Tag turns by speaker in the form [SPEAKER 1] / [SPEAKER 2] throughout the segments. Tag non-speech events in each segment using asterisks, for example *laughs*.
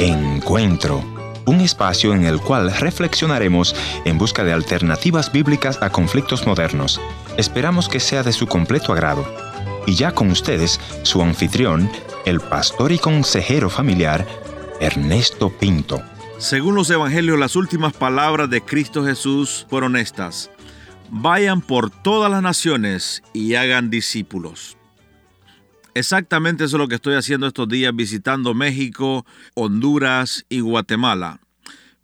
[SPEAKER 1] Encuentro, un espacio en el cual reflexionaremos en busca de alternativas bíblicas a conflictos modernos. Esperamos que sea de su completo agrado. Y ya con ustedes, su anfitrión, el pastor y consejero familiar, Ernesto Pinto.
[SPEAKER 2] Según los evangelios, las últimas palabras de Cristo Jesús fueron estas. Vayan por todas las naciones y hagan discípulos. Exactamente eso es lo que estoy haciendo estos días visitando México, Honduras y Guatemala.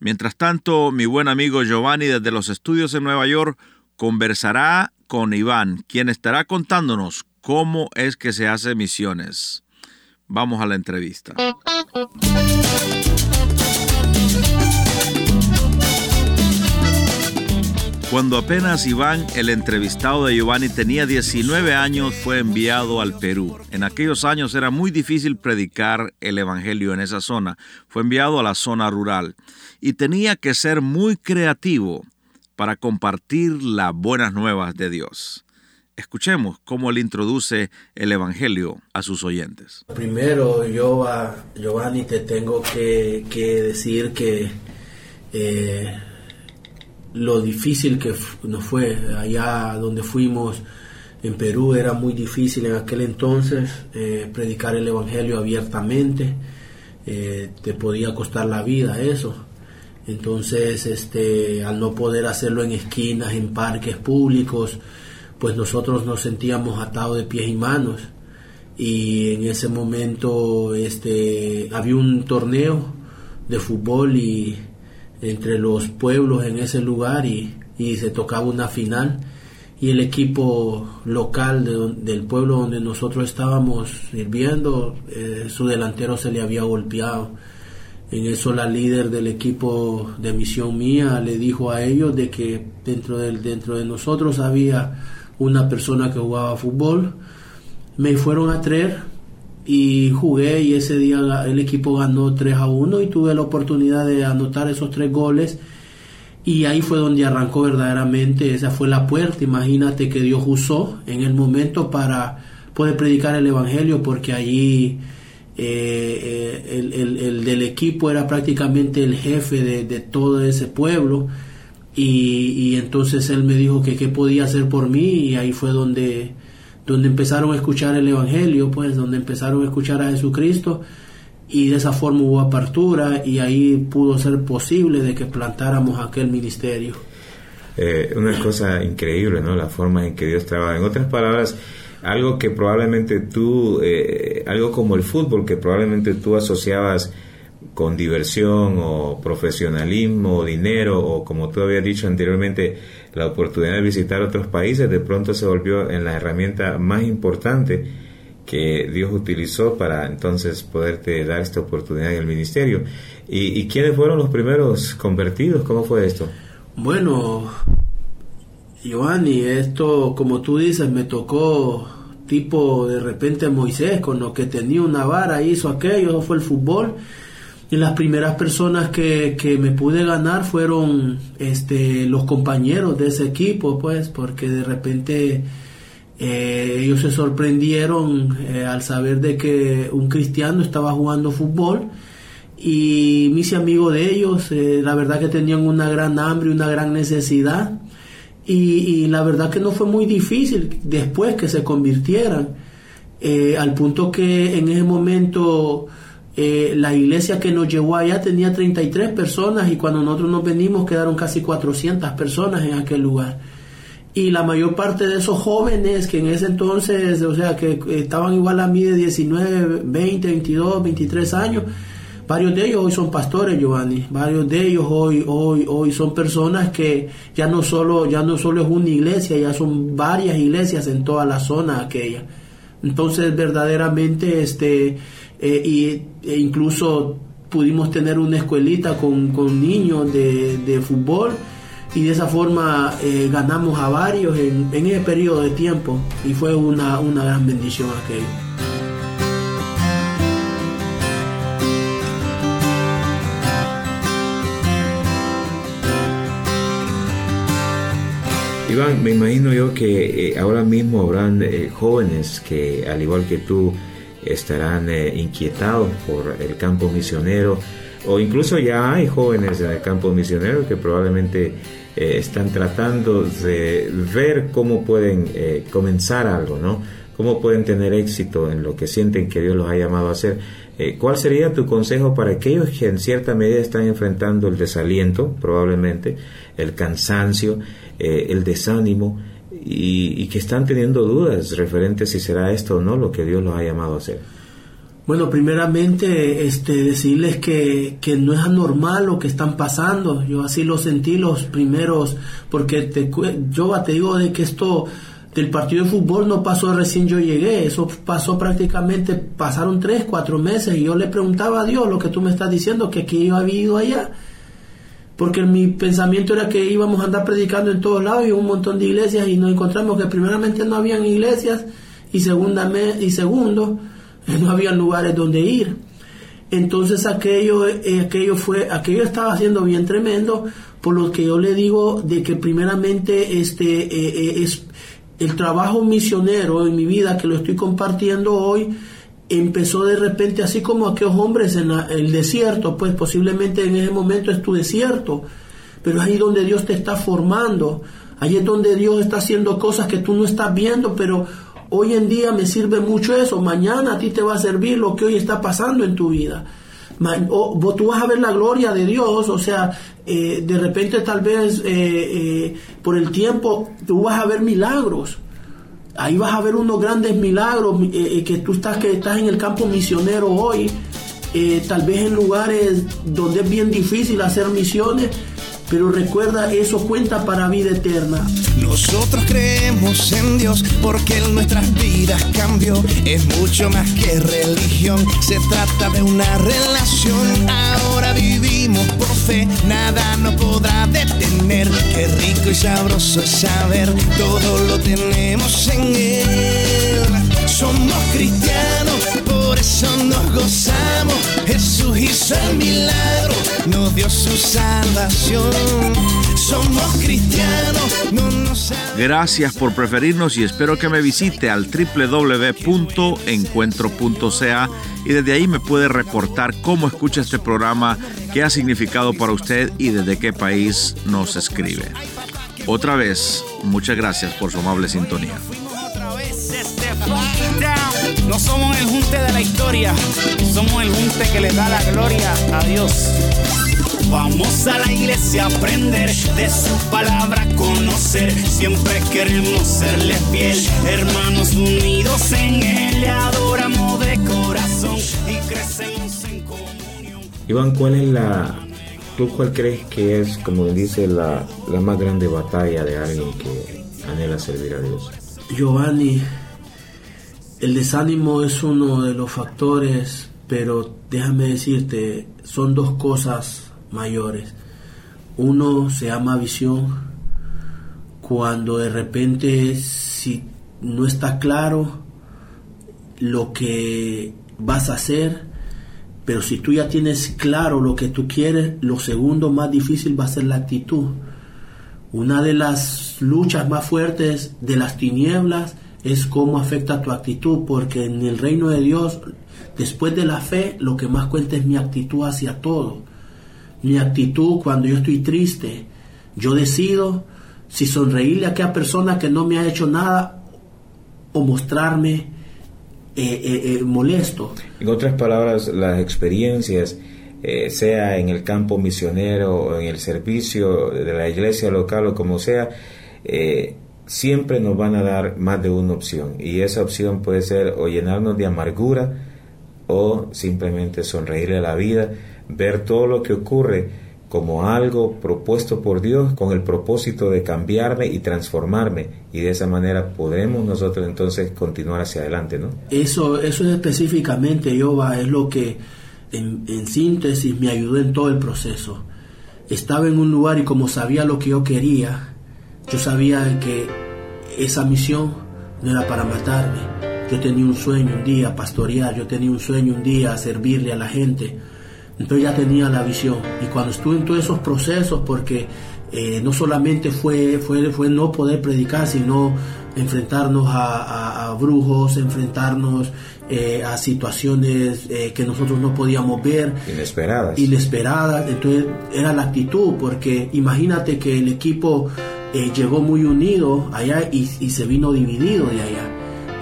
[SPEAKER 2] Mientras tanto, mi buen amigo Giovanni desde los estudios en Nueva York conversará con Iván, quien estará contándonos cómo es que se hace misiones. Vamos a la entrevista. Cuando apenas Iván, el entrevistado de Giovanni, tenía 19 años, fue enviado al Perú. En aquellos años era muy difícil predicar el Evangelio en esa zona. Fue enviado a la zona rural y tenía que ser muy creativo para compartir las buenas nuevas de Dios. Escuchemos cómo él introduce el Evangelio a sus oyentes.
[SPEAKER 3] Primero, yo a Giovanni te tengo que, decir que eh, lo difícil que nos fue allá donde fuimos en Perú era muy difícil en aquel entonces eh, predicar el evangelio abiertamente eh, te podía costar la vida eso. Entonces este al no poder hacerlo en esquinas en parques públicos pues nosotros nos sentíamos atados de pies y manos. Y en ese momento este había un torneo de fútbol y entre los pueblos en ese lugar y, se tocaba una final y el equipo local del pueblo donde nosotros estábamos sirviendo, eh, su delantero se le había golpeado. En eso la líder del equipo de misión mía le dijo a ellos de que dentro, del, dentro de nosotros había una persona que jugaba fútbol. Me fueron a traer y jugué y ese día el equipo ganó 3 a 1 y tuve la oportunidad de anotar esos tres goles. Y ahí fue donde arrancó verdaderamente, esa fue la puerta, imagínate que Dios usó en el momento para poder predicar el Evangelio porque allí eh, eh, el, del equipo era prácticamente el jefe de, todo ese pueblo. Y, y, entonces él me dijo que qué podía hacer por mí y ahí fue donde donde empezaron a escuchar el Evangelio, pues donde empezaron a escuchar a Jesucristo y de esa forma hubo apertura y ahí pudo ser posible de que plantáramos aquel ministerio.
[SPEAKER 4] Eh, una cosa increíble, ¿no? La forma en que Dios trabaja. En otras palabras, algo que probablemente tú, eh, algo como el fútbol, que probablemente tú asociabas con diversión o profesionalismo o dinero o como tú habías dicho anteriormente la oportunidad de visitar otros países de pronto se volvió en la herramienta más importante que Dios utilizó para entonces poderte dar esta oportunidad en el ministerio. ¿Y, y quiénes fueron los primeros convertidos? ¿Cómo fue esto?
[SPEAKER 3] Bueno, Giovanni, esto como tú dices me tocó tipo de repente Moisés con lo que tenía una vara hizo aquello, fue el fútbol y las primeras personas que, que, me pude ganar fueron este, los compañeros de ese equipo, pues, porque de repente eh, ellos se sorprendieron eh, al saber de que un cristiano estaba jugando fútbol y mis amigos de ellos, eh, la verdad que tenían una gran hambre, una gran necesidad y, la verdad que no fue muy difícil después que se convirtieran, al punto que en ese momento eh, la iglesia que nos llevó allá tenía 33 personas y cuando nosotros nos venimos quedaron casi 400 personas en aquel lugar. Y la mayor parte de esos jóvenes que en ese entonces, o sea, que estaban igual a mí de 19, 20, 22, 23 años, varios de ellos hoy son pastores, Giovanni. Varios de ellos hoy, hoy, hoy son personas que ya no solo, ya no solo es una iglesia, ya son varias iglesias en toda la zona aquella. Entonces, verdaderamente, este, eh, y, e incluso pudimos tener una escuelita con, con niños de, de, fútbol y de esa forma eh, ganamos a varios en, en, ese periodo de tiempo y fue una, una gran bendición aquello.
[SPEAKER 4] Iván, me imagino yo que eh, ahora mismo habrán jóvenes que, al igual que tú, estarán eh, inquietados por el campo misionero o incluso ya hay jóvenes en el campo misionero que probablemente eh, están tratando de ver cómo pueden eh, comenzar algo, ¿no? Cómo pueden tener éxito en lo que sienten que Dios los ha llamado a hacer. ¿Cuál sería tu consejo para aquellos que en cierta medida están enfrentando el desaliento, probablemente, el cansancio, el desánimo? Y, que están teniendo dudas referentes si será esto o no lo que Dios los ha llamado a hacer.
[SPEAKER 3] Bueno, primeramente, este, decirles que, que, no es anormal lo que están pasando. Yo así lo sentí los primeros, porque te, yo te digo de que esto del partido de fútbol no pasó recién yo llegué, eso pasó prácticamente, pasaron tres, cuatro meses y yo le preguntaba a Dios lo que tú me estás diciendo, que aquí yo había ido allá porque mi pensamiento era que íbamos a andar predicando en todos lados y un montón de iglesias y nos encontramos que primeramente no habían iglesias y, segunda y segundo *laughs* no había lugares donde ir. Entonces aquello, eh, aquello fue, aquello estaba haciendo bien tremendo, por lo que yo le digo de que primeramente este eh, eh, es el trabajo misionero en mi vida que lo estoy compartiendo hoy empezó de repente así como aquellos hombres en el desierto, pues posiblemente en ese momento es tu desierto, pero ahí donde Dios te está formando, ahí es donde Dios está haciendo cosas que tú no estás viendo, pero hoy en día me sirve mucho eso, mañana a ti te va a servir lo que hoy está pasando en tu vida. O, tú vas a ver la gloria de Dios, o sea, eh, de repente tal vez eh, eh, por el tiempo tú vas a ver milagros, Ahí vas a ver unos grandes milagros eh, eh, que tú estás, que estás en el campo misionero hoy, eh, tal vez en lugares donde es bien difícil hacer misiones, pero recuerda, eso cuenta para vida eterna.
[SPEAKER 5] Nosotros creemos en Dios porque en nuestras vidas cambió. Es mucho más que religión, se trata de una relación. Ahora vivimos por fe, nada nos podrá detener. Qué rico y sabroso es saber, todo lo tenemos en Él. Somos cristianos, por eso nos gozamos. Jesús hizo el milagro, nos dio su salvación. Somos cristianos, no nos
[SPEAKER 2] Gracias por preferirnos y espero que me visite al www.encuentro.ca y desde ahí me puede reportar cómo escucha este programa, qué ha significado para usted y desde qué país nos escribe. Otra vez, muchas gracias por su amable sintonía.
[SPEAKER 6] No somos el junte de la historia, somos el junte que le da la gloria a Dios. Vamos a la iglesia a aprender de su palabra, conocer. Siempre queremos serle fiel, hermanos unidos en él. Le adoramos de corazón y crecemos en comunión.
[SPEAKER 4] Iván, ¿cuál es la. ¿Tú cuál crees que es, como dice, la, la más grande batalla de alguien que anhela servir a Dios?
[SPEAKER 3] Giovanni, el desánimo es uno de los factores, pero déjame decirte, son dos cosas mayores. Uno se llama visión, cuando de repente si no está claro lo que vas a hacer, pero si tú ya tienes claro lo que tú quieres, lo segundo más difícil va a ser la actitud. Una de las luchas más fuertes de las tinieblas es cómo afecta tu actitud, porque en el reino de Dios, después de la fe, lo que más cuenta es mi actitud hacia todo. Mi actitud cuando yo estoy triste, yo decido si sonreírle a aquella persona que no me ha hecho nada o mostrarme eh, eh, eh, molesto.
[SPEAKER 4] En otras palabras, las experiencias, sea en el campo misionero o en el servicio de la iglesia local o como sea, siempre nos van a dar más de una opción y esa opción puede ser o llenarnos de amargura o simplemente sonreírle a la vida, ver todo lo que ocurre como algo propuesto por Dios con el propósito de cambiarme y transformarme y de esa manera podremos nosotros entonces continuar hacia adelante, ¿no?
[SPEAKER 3] Eso, eso es específicamente, Yoba, es lo que en, en síntesis me ayudó en todo el proceso. Estaba en un lugar y como sabía lo que yo quería, yo sabía que esa misión no era para matarme. Yo tenía un sueño un día pastorear, yo tenía un sueño un día servirle a la gente. Entonces ya tenía la visión. Y cuando estuve en todos esos procesos, porque eh, no solamente fue, fue, fue no poder predicar, sino enfrentarnos a, brujos, enfrentarnos eh, a situaciones eh, que nosotros no podíamos ver.
[SPEAKER 4] Inesperadas.
[SPEAKER 3] Inesperadas. Entonces era la actitud, porque imagínate que el equipo llegó muy unido allá y, y, se vino dividido de allá.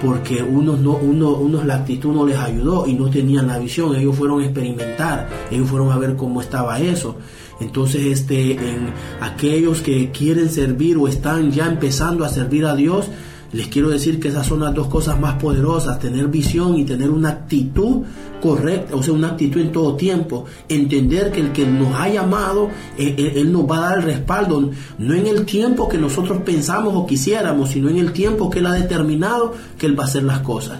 [SPEAKER 3] Porque unos, no, uno, unos la actitud no les ayudó y no tenían la visión. Ellos fueron a experimentar, ellos fueron a ver cómo estaba eso. Entonces, este, en aquellos que quieren servir o están ya empezando a servir a Dios, les quiero decir que esas son las dos cosas más poderosas, tener visión y tener una actitud correcta, o sea, una actitud en todo tiempo, entender que el que nos ha llamado, eh, eh, él, nos va a dar el respaldo, no en el tiempo que nosotros pensamos o quisiéramos, sino en el tiempo que Él ha determinado que Él va a hacer las cosas.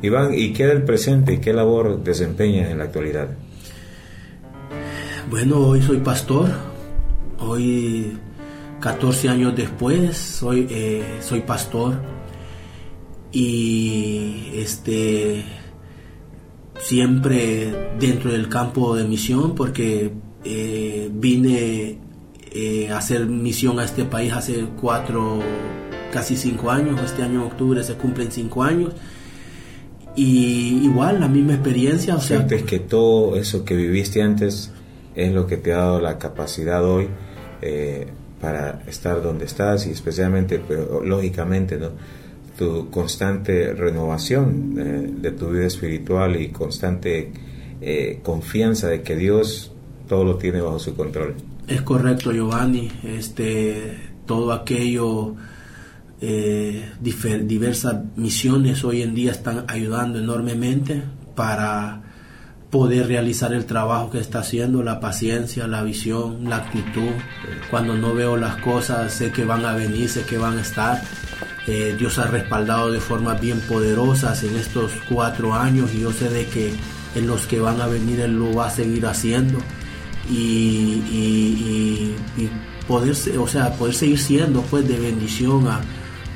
[SPEAKER 4] Iván, ¿y qué del presente qué labor desempeñas en la actualidad?
[SPEAKER 3] Bueno, hoy soy pastor. Hoy, 14 años después, soy, eh, soy pastor. Y este siempre dentro del campo de misión porque eh, vine eh, a hacer misión a este país hace cuatro, casi cinco años. Este año en octubre se cumplen cinco años y igual, la misma experiencia. O sea,
[SPEAKER 4] Sientes que todo eso que viviste antes es lo que te ha dado la capacidad hoy eh, para estar donde estás y especialmente, pero lógicamente, ¿no? tu constante renovación eh, de tu vida espiritual y constante eh, confianza de que Dios todo lo tiene bajo su control.
[SPEAKER 3] Es correcto, Giovanni. Este, todo aquello eh, diversas misiones hoy en día están ayudando enormemente para poder realizar el trabajo que está haciendo, la paciencia, la visión, la actitud. Cuando no veo las cosas, sé que van a venir, sé que van a estar. Eh, Dios ha respaldado de formas bien poderosas en estos cuatro años y yo sé de que en los que van a venir Él lo va a seguir haciendo y, y poder, o sea, poder seguir siendo pues de bendición a,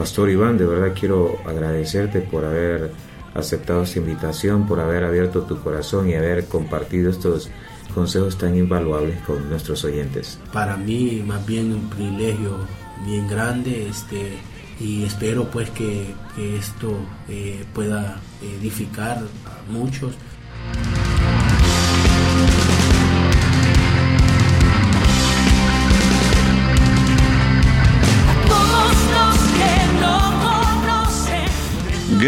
[SPEAKER 4] Pastor Iván, de verdad quiero agradecerte por haber aceptado esta invitación, por haber abierto tu corazón y haber compartido estos consejos tan invaluables con nuestros oyentes.
[SPEAKER 3] Para mí, más bien un privilegio bien grande, este, y espero pues que, esto eh, pueda edificar a muchos.